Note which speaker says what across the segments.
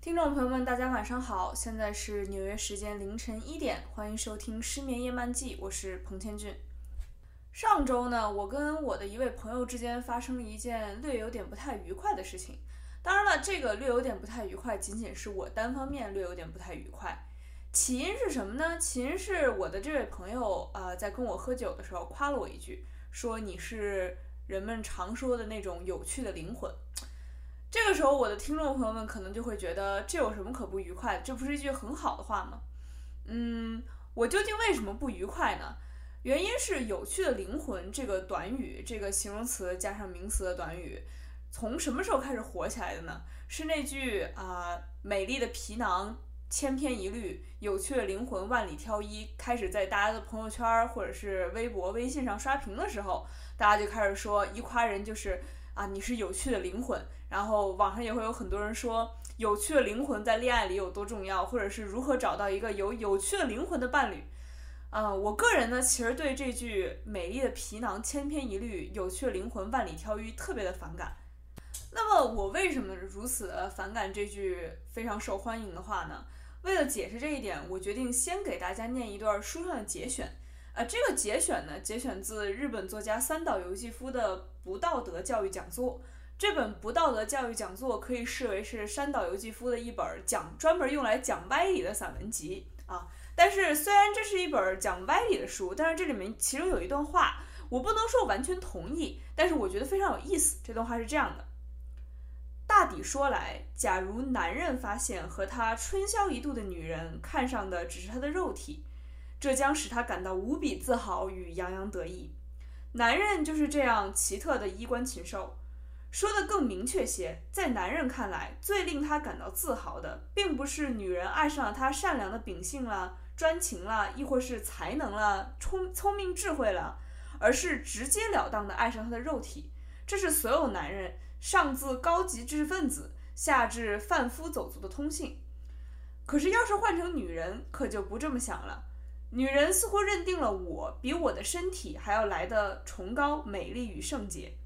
Speaker 1: 听众朋友们，大家晚上好，现在是纽约时间凌晨一点，欢迎收听《失眠夜漫记》，我是彭千俊。上周呢，我跟我的一位朋友之间发生了一件略有点不太愉快的事情。当然了，这个略有点不太愉快，仅仅是我单方面略有点不太愉快。起因是什么呢？起因是我的这位朋友啊、在跟我喝酒的时候夸了我一句，说你是人们常说的那种有趣的灵魂。这个时候，我的听众朋友们可能就会觉得这有什么可不愉快的？这不是一句很好的话吗？嗯，我究竟为什么不愉快呢？原因是“有趣的灵魂”这个短语，这个形容词加上名词的短语，从什么时候开始火起来的呢？是那句啊、美丽的皮囊千篇一律，有趣的灵魂万里挑一，开始在大家的朋友圈或者是微博、微信上刷屏的时候，大家就开始说一夸人就是啊，你是有趣的灵魂。然后网上也会有很多人说，有趣的灵魂在恋爱里有多重要，或者是如何找到一个有有趣的灵魂的伴侣。啊、我个人呢，其实对这句“美丽的皮囊千篇一律，有趣的灵魂万里挑一”特别的反感。那么我为什么如此的反感这句非常受欢迎的话呢？为了解释这一点，我决定先给大家念一段书上的节选。呃，这个节选呢，节选自日本作家三岛由纪夫的《不道德教育讲座》。这本不道德教育讲座可以视为是山岛由纪夫的一本讲专门用来讲歪理的散文集啊。但是虽然这是一本讲歪理的书，但是这里面其中有一段话，我不能说完全同意，但是我觉得非常有意思。这段话是这样的：大抵说来，假如男人发现和他春宵一度的女人看上的只是他的肉体，这将使他感到无比自豪与洋洋得意。男人就是这样奇特的衣冠禽兽。说的更明确些，在男人看来，最令他感到自豪的，并不是女人爱上了他善良的秉性啦、专情啦，亦或是才能啦、聪聪明智慧啦，而是直截了当的爱上他的肉体。这是所有男人，上至高级知识分子，下至贩夫走卒的通性。可是，要是换成女人，可就不这么想了。女人似乎认定了我比我的身体还要来的崇高、美丽与圣洁。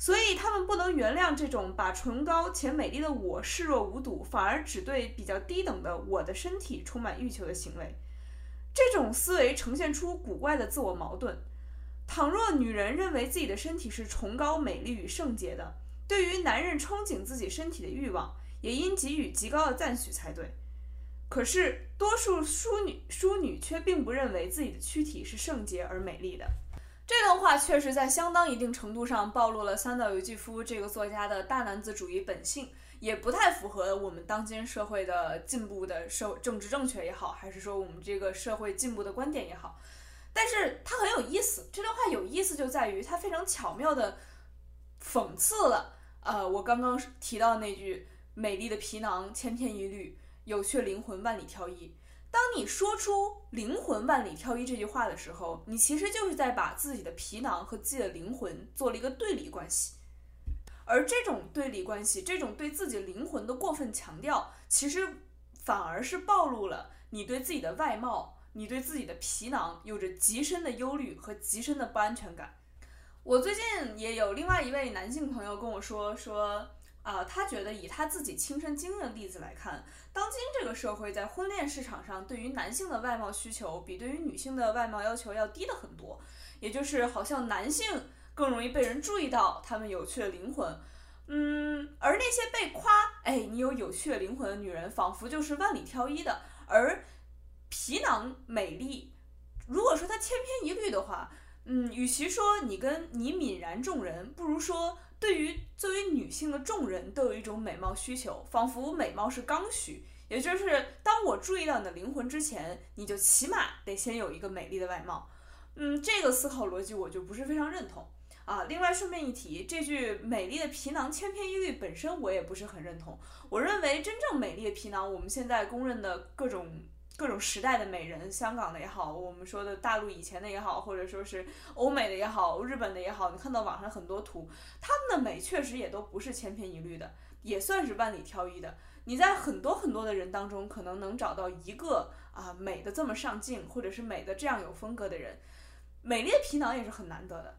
Speaker 1: 所以他们不能原谅这种把崇高且美丽的我视若无睹，反而只对比较低等的我的身体充满欲求的行为。这种思维呈现出古怪的自我矛盾。倘若女人认为自己的身体是崇高、美丽与圣洁的，对于男人憧憬自己身体的欲望，也应给予极高的赞许才对。可是，多数淑女淑女却并不认为自己的躯体是圣洁而美丽的。这段话确实在相当一定程度上暴露了三岛由纪夫这个作家的大男子主义本性，也不太符合我们当今社会的进步的社政治正确也好，还是说我们这个社会进步的观点也好。但是它很有意思，这段话有意思就在于它非常巧妙的讽刺了，呃，我刚刚提到那句“美丽的皮囊千篇一律，有趣灵魂万里挑一”。当你说出“灵魂万里挑一”这句话的时候，你其实就是在把自己的皮囊和自己的灵魂做了一个对立关系。而这种对立关系，这种对自己灵魂的过分强调，其实反而是暴露了你对自己的外貌、你对自己的皮囊有着极深的忧虑和极深的不安全感。我最近也有另外一位男性朋友跟我说说。啊，他觉得以他自己亲身经历的例子来看，当今这个社会在婚恋市场上，对于男性的外貌需求比对于女性的外貌要求要低的很多。也就是好像男性更容易被人注意到他们有趣的灵魂，嗯，而那些被夸哎你有有趣的灵魂的女人，仿佛就是万里挑一的。而皮囊美丽，如果说它千篇一律的话，嗯，与其说你跟你泯然众人，不如说。对于作为女性的众人都有一种美貌需求，仿佛美貌是刚需，也就是当我注意到你的灵魂之前，你就起码得先有一个美丽的外貌。嗯，这个思考逻辑我就不是非常认同啊。另外顺便一提，这句“美丽的皮囊千篇一律”本身我也不是很认同。我认为真正美丽的皮囊，我们现在公认的各种各种时代的美人，香港的也好，我们说的大陆以前的也好，或者说是欧美的也好，日本的也好，你看到网上很多图，他们的美确实也都不是千篇一律的，也算是万里挑一的。你在很多很多的人当中，可能能找到一个啊美的这么上镜，或者是美的这样有风格的人，美丽的皮囊也是很难得的。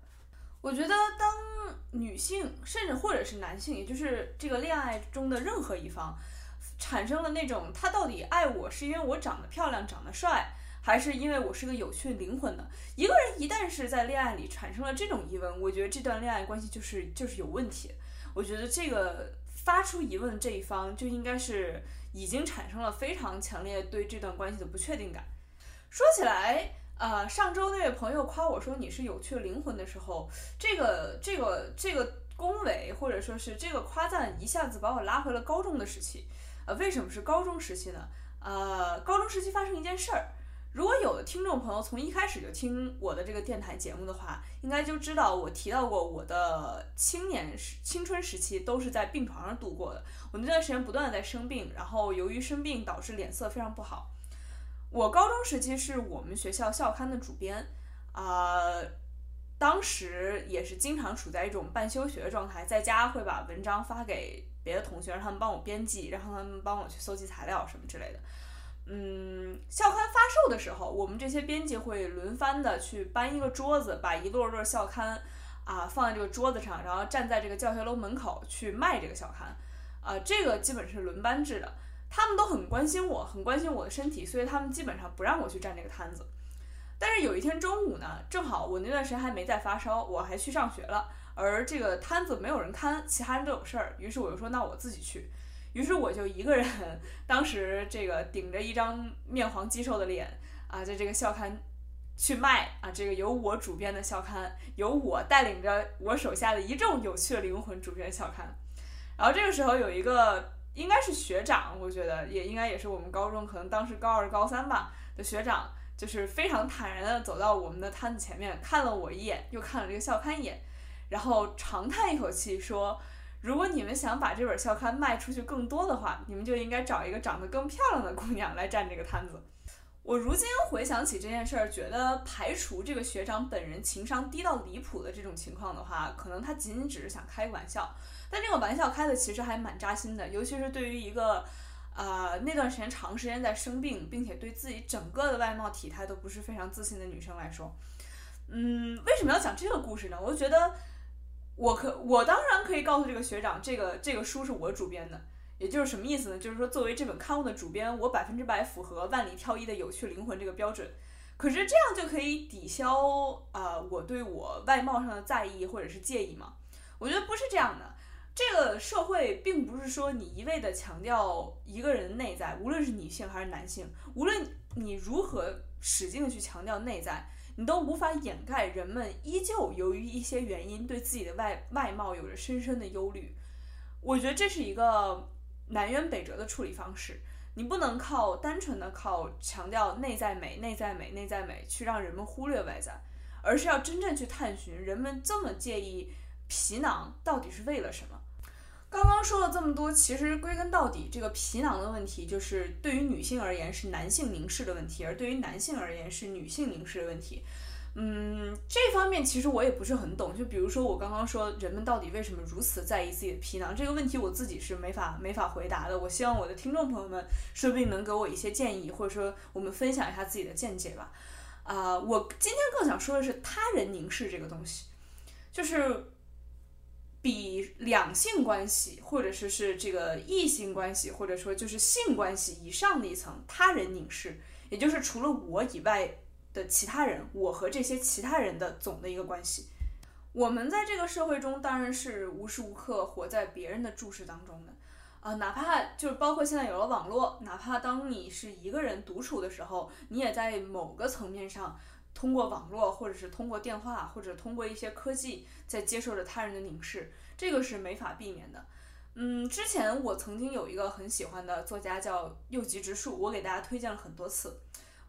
Speaker 1: 我觉得，当女性甚至或者是男性，也就是这个恋爱中的任何一方，产生了那种他到底爱我是因为我长得漂亮、长得帅，还是因为我是个有趣灵魂呢？一个人一旦是在恋爱里产生了这种疑问，我觉得这段恋爱关系就是就是有问题。我觉得这个发出疑问这一方就应该是已经产生了非常强烈对这段关系的不确定感。说起来。呃，上周那位朋友夸我说你是有趣灵魂的时候，这个这个这个恭维或者说是这个夸赞，一下子把我拉回了高中的时期。呃，为什么是高中时期呢？呃，高中时期发生一件事儿，如果有的听众朋友从一开始就听我的这个电台节目的话，应该就知道我提到过我的青年时青春时期都是在病床上度过的。我那段时间不断的在生病，然后由于生病导致脸色非常不好。我高中时期是我们学校校刊的主编，啊，当时也是经常处在一种半休学的状态，在家会把文章发给别的同学，让他们帮我编辑，然后他们帮我去搜集材料什么之类的。嗯，校刊发售的时候，我们这些编辑会轮番的去搬一个桌子，把一摞摞校刊啊放在这个桌子上，然后站在这个教学楼门口去卖这个校刊，啊，这个基本是轮班制的。他们都很关心我，很关心我的身体，所以他们基本上不让我去站这个摊子。但是有一天中午呢，正好我那段时间还没在发烧，我还去上学了，而这个摊子没有人看，其他人都有事儿，于是我就说那我自己去。于是我就一个人，当时这个顶着一张面黄肌瘦的脸啊，在这个校刊去卖啊，这个由我主编的校刊，由我带领着我手下的一众有趣的灵魂主编校刊。然后这个时候有一个。应该是学长，我觉得也应该也是我们高中可能当时高二高三吧的学长，就是非常坦然的走到我们的摊子前面，看了我一眼，又看了这个校刊一眼，然后长叹一口气说：“如果你们想把这本校刊卖出去更多的话，你们就应该找一个长得更漂亮的姑娘来占这个摊子。”我如今回想起这件事儿，觉得排除这个学长本人情商低到离谱的这种情况的话，可能他仅仅只是想开个玩笑。但这个玩笑开的其实还蛮扎心的，尤其是对于一个，呃，那段时间长时间在生病，并且对自己整个的外貌体态都不是非常自信的女生来说，嗯，为什么要讲这个故事呢？我就觉得，我可我当然可以告诉这个学长，这个这个书是我主编的，也就是什么意思呢？就是说，作为这本刊物的主编，我百分之百符合万里挑一的有趣灵魂这个标准。可是这样就可以抵消啊我对我外貌上的在意或者是介意吗？我觉得不是这样的。这个社会并不是说你一味的强调一个人内在，无论是女性还是男性，无论你如何使劲的去强调内在，你都无法掩盖人们依旧由于一些原因对自己的外外貌有着深深的忧虑。我觉得这是一个南辕北辙的处理方式。你不能靠单纯的靠强调内在美、内在美、内在美去让人们忽略外在，而是要真正去探寻人们这么介意皮囊到底是为了什么。刚刚说了这么多，其实归根到底，这个皮囊的问题，就是对于女性而言是男性凝视的问题，而对于男性而言是女性凝视的问题。嗯，这方面其实我也不是很懂。就比如说我刚刚说，人们到底为什么如此在意自己的皮囊这个问题，我自己是没法没法回答的。我希望我的听众朋友们说不定能给我一些建议，或者说我们分享一下自己的见解吧。啊，我今天更想说的是他人凝视这个东西，就是。比两性关系，或者说是这个异性关系，或者说就是性关系以上的一层他人凝视，也就是除了我以外的其他人，我和这些其他人的总的一个关系。我们在这个社会中当然是无时无刻活在别人的注视当中的，啊，哪怕就是包括现在有了网络，哪怕当你是一个人独处的时候，你也在某个层面上。通过网络，或者是通过电话，或者通过一些科技，在接受着他人的凝视，这个是没法避免的。嗯，之前我曾经有一个很喜欢的作家叫右吉直树，我给大家推荐了很多次。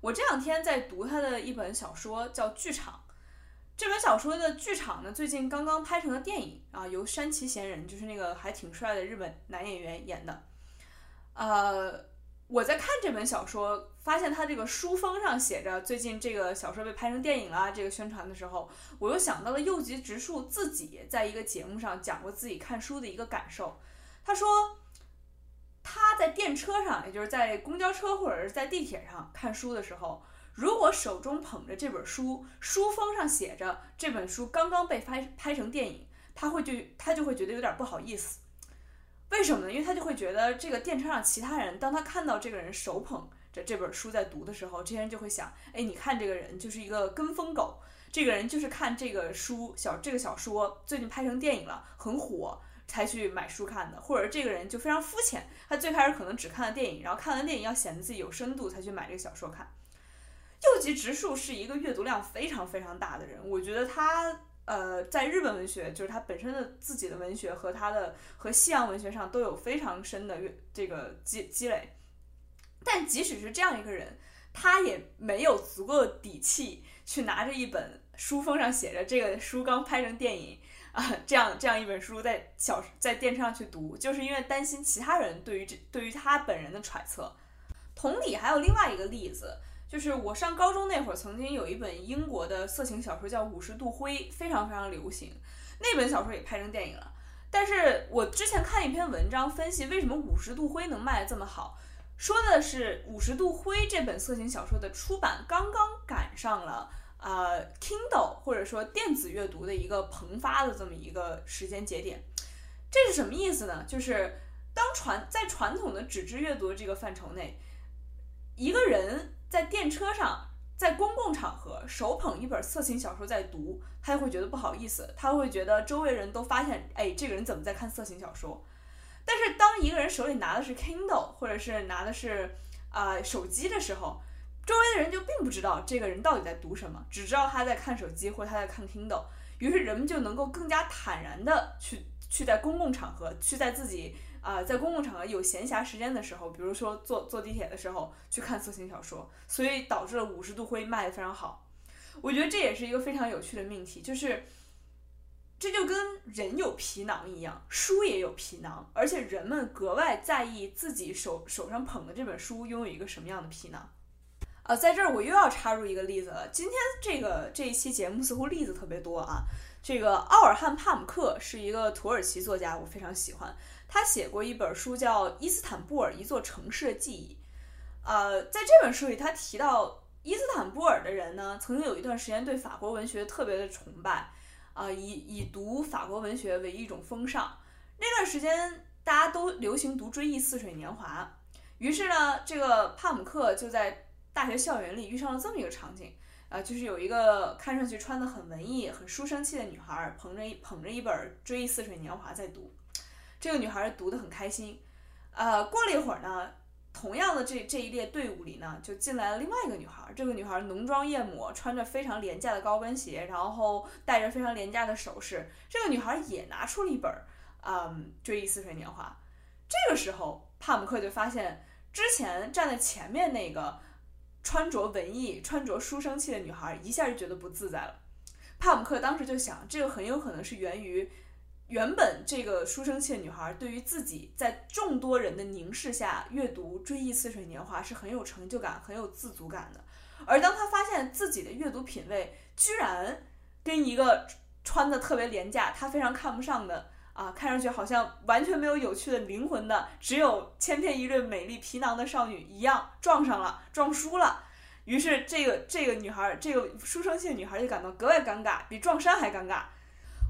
Speaker 1: 我这两天在读他的一本小说，叫《剧场》。这本小说的剧场呢，最近刚刚拍成了电影啊，由山崎贤人，就是那个还挺帅的日本男演员演的。呃。我在看这本小说，发现它这个书封上写着最近这个小说被拍成电影了，这个宣传的时候，我又想到了右吉直树自己在一个节目上讲过自己看书的一个感受。他说他在电车上，也就是在公交车或者是在地铁上看书的时候，如果手中捧着这本书，书封上写着这本书刚刚被拍拍成电影，他会就他就会觉得有点不好意思。为什么呢？因为他就会觉得这个电车上其他人，当他看到这个人手捧着这本书在读的时候，这些人就会想：哎，你看这个人就是一个跟风狗，这个人就是看这个书小这个小说最近拍成电影了，很火才去买书看的，或者这个人就非常肤浅，他最开始可能只看了电影，然后看完电影要显得自己有深度才去买这个小说看。右吉直树是一个阅读量非常非常大的人，我觉得他。呃，在日本文学，就是他本身的自己的文学和他的和西洋文学上都有非常深的这个积积累，但即使是这样一个人，他也没有足够的底气去拿着一本书封上写着这个书刚拍成电影啊，这样这样一本书在小在电车上去读，就是因为担心其他人对于这对于他本人的揣测。同理，还有另外一个例子。就是我上高中那会儿，曾经有一本英国的色情小说叫《五十度灰》，非常非常流行。那本小说也拍成电影了。但是我之前看一篇文章分析，为什么《五十度灰》能卖得这么好，说的是《五十度灰》这本色情小说的出版刚刚赶上了呃 Kindle 或者说电子阅读的一个蓬发的这么一个时间节点。这是什么意思呢？就是当传在传统的纸质阅读这个范畴内，一个人。在电车上，在公共场合手捧一本色情小说在读，他就会觉得不好意思，他会觉得周围人都发现，哎，这个人怎么在看色情小说？但是当一个人手里拿的是 Kindle，或者是拿的是啊手机的时候，周围的人就并不知道这个人到底在读什么，只知道他在看手机或者他在看 Kindle，于是人们就能够更加坦然的去去在公共场合，去在自己。啊，在公共场合有闲暇时间的时候，比如说坐坐地铁的时候去看色情小说，所以导致了五十度灰卖的非常好。我觉得这也是一个非常有趣的命题，就是这就跟人有皮囊一样，书也有皮囊，而且人们格外在意自己手手上捧的这本书拥有一个什么样的皮囊。呃，在这儿我又要插入一个例子了，今天这个这一期节目似乎例子特别多啊。这个奥尔汉·帕姆克是一个土耳其作家，我非常喜欢。他写过一本书叫《伊斯坦布尔：一座城市的记忆》。呃，在这本书里，他提到伊斯坦布尔的人呢，曾经有一段时间对法国文学特别的崇拜，啊，以以读法国文学为一种风尚。那段时间，大家都流行读《追忆似水年华》，于是呢，这个帕姆克就在大学校园里遇上了这么一个场景。啊，就是有一个看上去穿的很文艺、很书生气的女孩，捧着一捧着一本《追忆似水年华》在读。这个女孩读得很开心。呃，过了一会儿呢，同样的这这一列队伍里呢，就进来了另外一个女孩。这个女孩浓妆艳抹，穿着非常廉价的高跟鞋，然后戴着非常廉价的首饰。这个女孩也拿出了一本，嗯，《追忆似水年华》。这个时候，帕姆克就发现之前站在前面那个。穿着文艺、穿着书生气的女孩一下就觉得不自在了。帕姆克当时就想，这个很有可能是源于原本这个书生气的女孩对于自己在众多人的凝视下阅读《追忆似水年华》是很有成就感、很有自足感的。而当她发现自己的阅读品味居然跟一个穿的特别廉价、她非常看不上的。啊，看上去好像完全没有有趣的灵魂的，只有千篇一律美丽皮囊的少女一样撞上了，撞输了。于是这个这个女孩，这个书生气的女孩就感到格外尴尬，比撞衫还尴尬。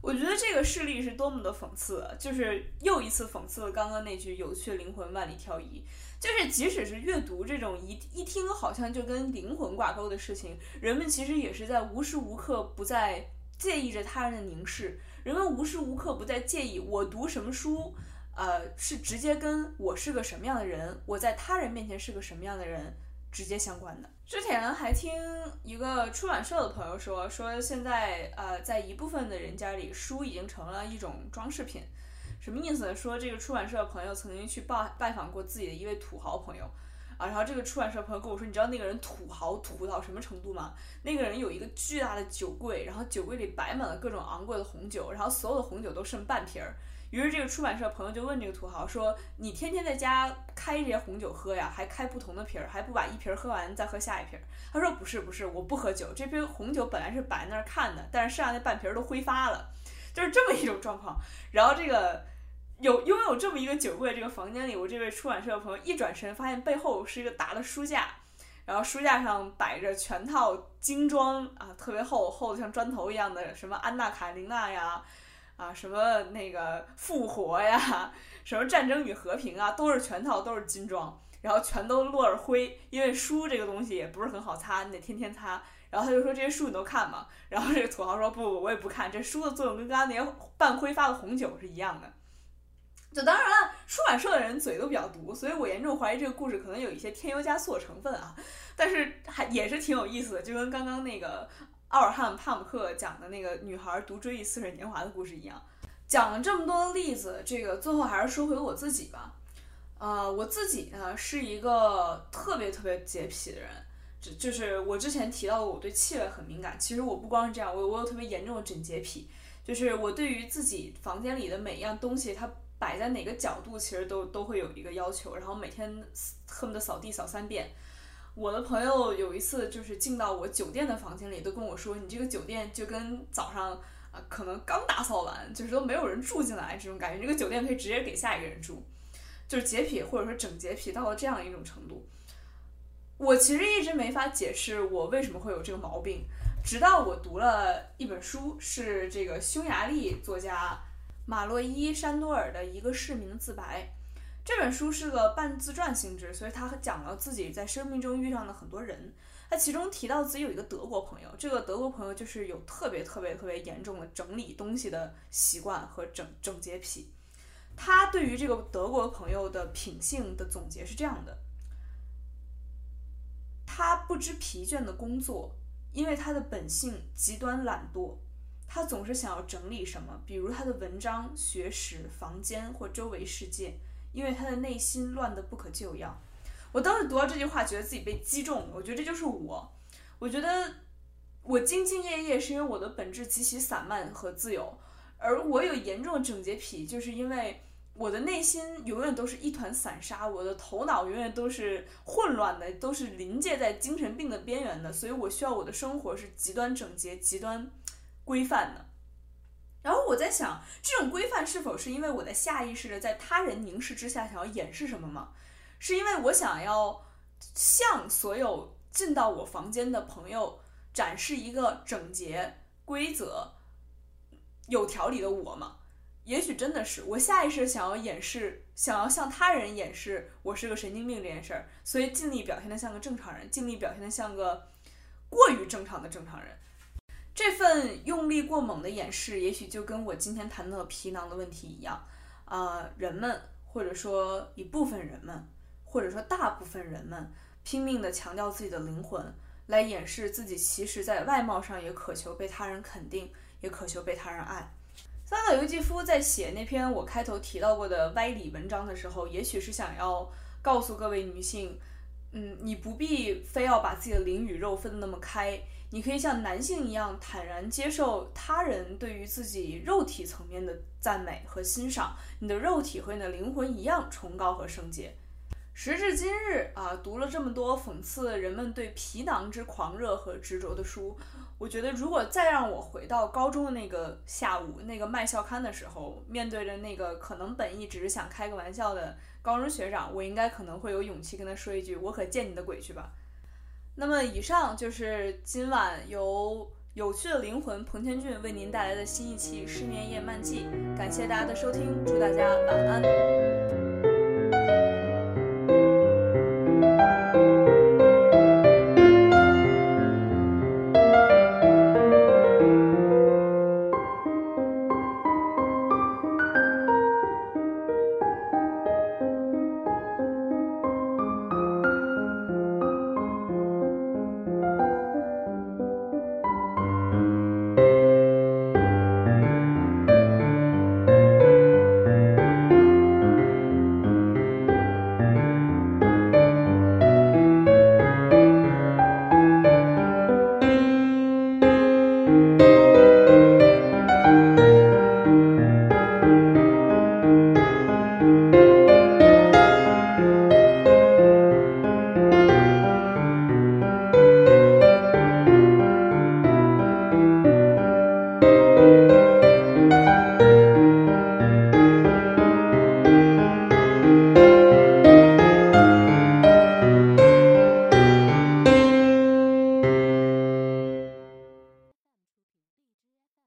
Speaker 1: 我觉得这个事例是多么的讽刺，就是又一次讽刺了刚刚那句“有趣的灵魂万里挑一”。就是即使是阅读这种一一听好像就跟灵魂挂钩的事情，人们其实也是在无时无刻不在介意着他人的凝视。人们无时无刻不在介意我读什么书，呃，是直接跟我是个什么样的人，我在他人面前是个什么样的人直接相关的。之前还听一个出版社的朋友说，说现在呃，在一部分的人家里，书已经成了一种装饰品。什么意思呢？说这个出版社的朋友曾经去拜拜访过自己的一位土豪朋友，啊，然后这个出版社朋友跟我说，你知道那个人土豪土到什么程度吗？那个人有一个巨大的酒柜，然后酒柜里摆满了各种昂贵的红酒，然后所有的红酒都剩半瓶儿。于是这个出版社朋友就问这个土豪说：“你天天在家开这些红酒喝呀？还开不同的瓶儿，还不把一瓶喝完再喝下一瓶儿？”他说：“不是不是，我不喝酒。这瓶红酒本来是摆在那儿看的，但是剩下那半瓶儿都挥发了，就是这么一种状况。”然后这个。有拥有这么一个酒柜，这个房间里，我这位出版社的朋友一转身，发现背后是一个大的书架，然后书架上摆着全套精装啊，特别厚，厚的像砖头一样的，什么安娜卡琳娜呀，啊，什么那个复活呀，什么战争与和平啊，都是全套，都是精装，然后全都落着灰，因为书这个东西也不是很好擦，你得天天擦。然后他就说这些书你都看吗？然后这个土豪说不不，我也不看，这书的作用跟刚刚那些半挥发的红酒是一样的。就当然了，出版社的人嘴都比较毒，所以我严重怀疑这个故事可能有一些添油加醋的成分啊。但是还也是挺有意思的，就跟刚刚那个奥尔汉·帕姆克讲的那个女孩独《追忆似水年华》的故事一样。讲了这么多例子，这个最后还是说回我自己吧。呃，我自己呢是一个特别特别洁癖的人，就就是我之前提到的，我对气味很敏感。其实我不光是这样，我我有特别严重的整洁癖，就是我对于自己房间里的每一样东西，它。摆在哪个角度，其实都都会有一个要求，然后每天恨不得扫地扫三遍。我的朋友有一次就是进到我酒店的房间里，都跟我说：“你这个酒店就跟早上啊，可能刚打扫完，就是都没有人住进来这种感觉。这个酒店可以直接给下一个人住，就是洁癖或者说整洁癖到了这样一种程度。我其实一直没法解释我为什么会有这个毛病，直到我读了一本书，是这个匈牙利作家。马洛伊·山多尔的一个市民的自白，这本书是个半自传性质，所以他讲了自己在生命中遇上的很多人。他其中提到自己有一个德国朋友，这个德国朋友就是有特别特别特别严重的整理东西的习惯和整整洁癖。他对于这个德国朋友的品性的总结是这样的：他不知疲倦的工作，因为他的本性极端懒惰。他总是想要整理什么，比如他的文章、学识、房间或周围世界，因为他的内心乱得不可救药。我当时读到这句话，觉得自己被击中了。我觉得这就是我。我觉得我兢兢业业是因为我的本质极其散漫和自由，而我有严重的整洁癖，就是因为我的内心永远都是一团散沙，我的头脑永远都是混乱的，都是临界在精神病的边缘的，所以我需要我的生活是极端整洁、极端。规范的，然后我在想，这种规范是否是因为我在下意识的在他人凝视之下想要掩饰什么吗？是因为我想要向所有进到我房间的朋友展示一个整洁、规则、有条理的我吗？也许真的是我下意识想要掩饰，想要向他人掩饰我是个神经病这件事儿，所以尽力表现的像个正常人，尽力表现的像个过于正常的正常人。这份用力过猛的掩饰，也许就跟我今天谈到的皮囊的问题一样，啊，人们或者说一部分人们，或者说大部分人们，拼命地强调自己的灵魂，来掩饰自己其实在外貌上也渴求被他人肯定，也渴求被他人爱。三岛由纪夫在写那篇我开头提到过的歪理文章的时候，也许是想要告诉各位女性，嗯，你不必非要把自己的灵与肉分得那么开。你可以像男性一样坦然接受他人对于自己肉体层面的赞美和欣赏，你的肉体和你的灵魂一样崇高和圣洁。时至今日啊，读了这么多讽刺人们对皮囊之狂热和执着的书，我觉得如果再让我回到高中的那个下午，那个卖校刊的时候，面对着那个可能本意只是想开个玩笑的高中学长，我应该可能会有勇气跟他说一句：“我可见你的鬼去吧。”那么，以上就是今晚由有趣的灵魂彭天俊为您带来的新一期《失眠夜漫记》，感谢大家的收听，祝大家晚安。